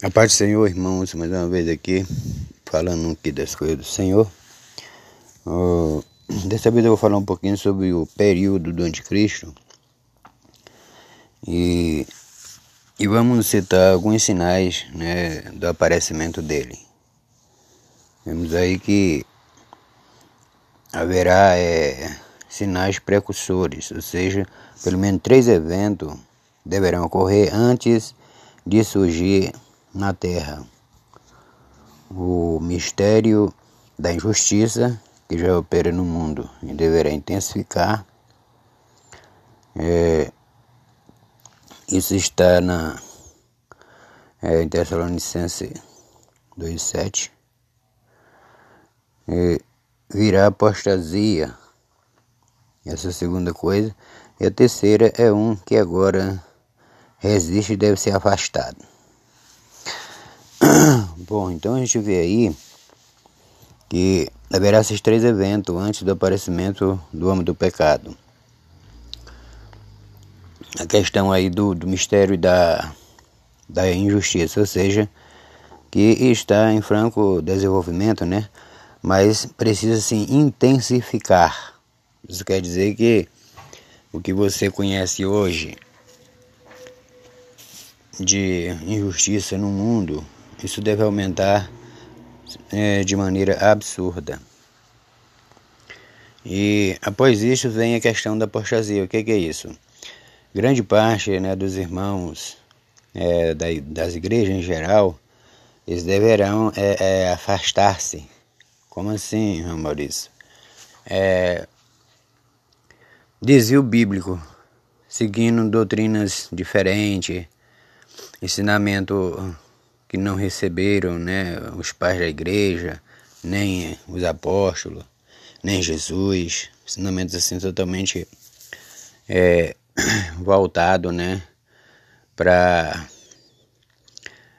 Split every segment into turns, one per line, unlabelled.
A paz do Senhor, irmãos, mais uma vez aqui, falando aqui das coisas do Senhor. Uh, dessa vez eu vou falar um pouquinho sobre o período do anticristo. E, e vamos citar alguns sinais né, do aparecimento dele. Vemos aí que haverá é, sinais precursores, ou seja, pelo menos três eventos deverão ocorrer antes de surgir na terra. O mistério da injustiça que já opera no mundo e deverá intensificar. É, isso está na é, em Tessalonicense 2,7. É, virá apostasia. Essa é a segunda coisa. E a terceira é um que agora resiste e deve ser afastado. Bom, então a gente vê aí que haverá esses três eventos antes do aparecimento do homem do pecado. A questão aí do, do mistério da, da injustiça, ou seja, que está em franco desenvolvimento, né? Mas precisa se intensificar. Isso quer dizer que o que você conhece hoje de injustiça no mundo isso deve aumentar é, de maneira absurda. E após isso vem a questão da apostasia. O que, que é isso? Grande parte né, dos irmãos é, da, das igrejas em geral, eles deverão é, é afastar-se. Como assim, Maurício? É, desvio bíblico, seguindo doutrinas diferentes, ensinamento que não receberam né, os pais da igreja, nem os apóstolos, nem Jesus, ensinamentos assim totalmente é, voltado né, para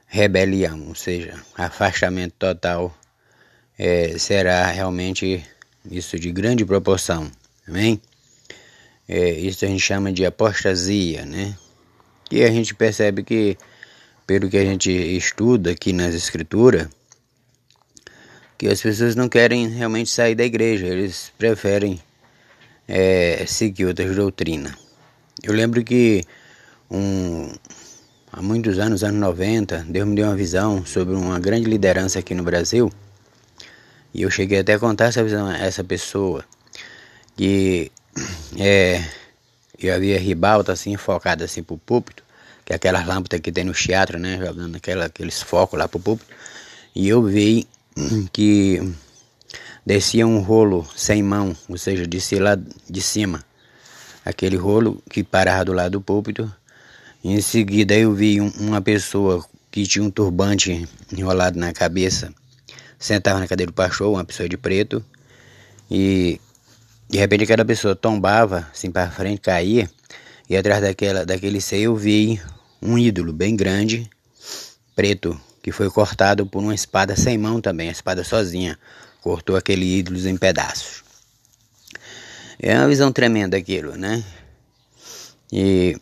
rebelião, ou seja, afastamento total é, será realmente isso de grande proporção, amém? É, isso a gente chama de apostasia, né? E a gente percebe que pelo que a gente estuda aqui nas escrituras, que as pessoas não querem realmente sair da igreja, eles preferem é, seguir outras doutrinas. Eu lembro que um, há muitos anos, anos 90, Deus me deu uma visão sobre uma grande liderança aqui no Brasil. E eu cheguei até a contar essa visão a essa pessoa. Que é, eu havia ribalta assim, focada assim pro púlpito que é aquelas lâmpadas que tem no teatro, né? Jogando aquela, aqueles focos lá pro público. E eu vi que descia um rolo sem mão, ou seja, descia lá de cima. Aquele rolo que parava do lado do púlpito. Em seguida eu vi um, uma pessoa que tinha um turbante enrolado na cabeça, sentava na cadeira do pastor, uma pessoa de preto, e de repente aquela pessoa tombava assim para frente, caía, e atrás daquela, daquele seio eu vi um ídolo bem grande, preto, que foi cortado por uma espada sem mão também, a espada sozinha, cortou aquele ídolo em pedaços. É uma visão tremenda aquilo, né? E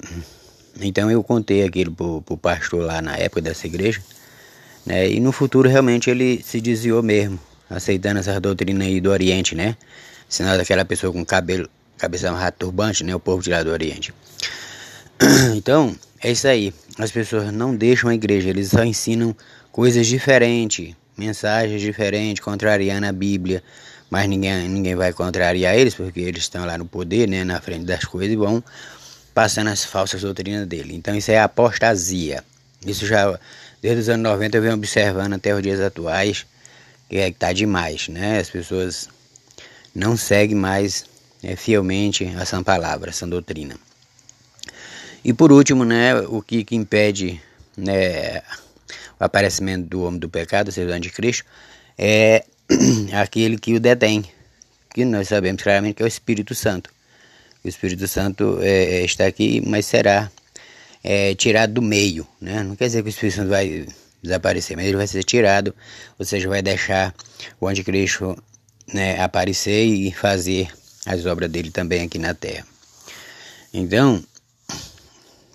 então eu contei aquilo pro, pro pastor lá na época dessa igreja, né? E no futuro realmente ele se desviou mesmo, aceitando essa doutrina aí do Oriente, né? Sinal daquela pessoa com cabelo, cabeça rato turbante, né? O povo de lá do Oriente. Então, é isso aí. As pessoas não deixam a igreja, eles só ensinam coisas diferentes, mensagens diferentes, contrariando a Bíblia. Mas ninguém, ninguém vai contrariar eles, porque eles estão lá no poder, né, na frente das coisas, e vão passando as falsas doutrinas dele. Então isso é apostasia. Isso já, desde os anos 90, eu venho observando até os dias atuais, que é que tá demais, né? As pessoas não seguem mais é, fielmente essa palavra, essa doutrina. E por último, né, o que, que impede né, o aparecimento do homem do pecado, seja, do anticristo, é aquele que o detém, que nós sabemos claramente que é o Espírito Santo. O Espírito Santo é, é, está aqui, mas será é, tirado do meio. Né? Não quer dizer que o Espírito Santo vai desaparecer, mas ele vai ser tirado, ou seja, vai deixar o anticristo né, aparecer e fazer as obras dele também aqui na terra. Então,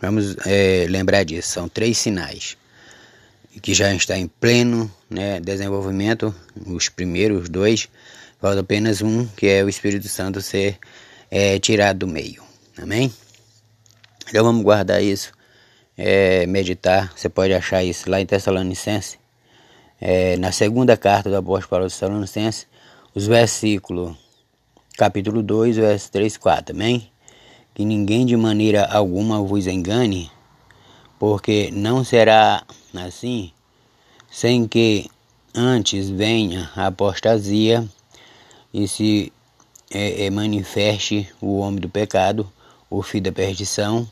Vamos é, lembrar disso, são três sinais. que já está em pleno né, desenvolvimento, os primeiros dois, falta apenas um, que é o Espírito Santo ser é, tirado do meio. Amém? Então vamos guardar isso, é, meditar. Você pode achar isso lá em Tessalonicense, é, na segunda carta do apóstolo Paulo Tessalonicense, os versículos, capítulo 2, versos 3 e 4. Amém? Que ninguém de maneira alguma vos engane, porque não será assim, sem que antes venha a apostasia e se é, é, manifeste o homem do pecado, o filho da perdição,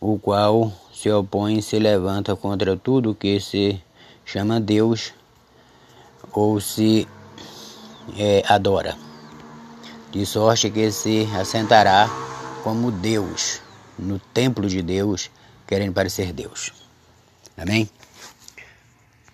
o qual se opõe e se levanta contra tudo que se chama Deus ou se é, adora, de sorte que se assentará como Deus no templo de Deus, querendo parecer Deus. Amém?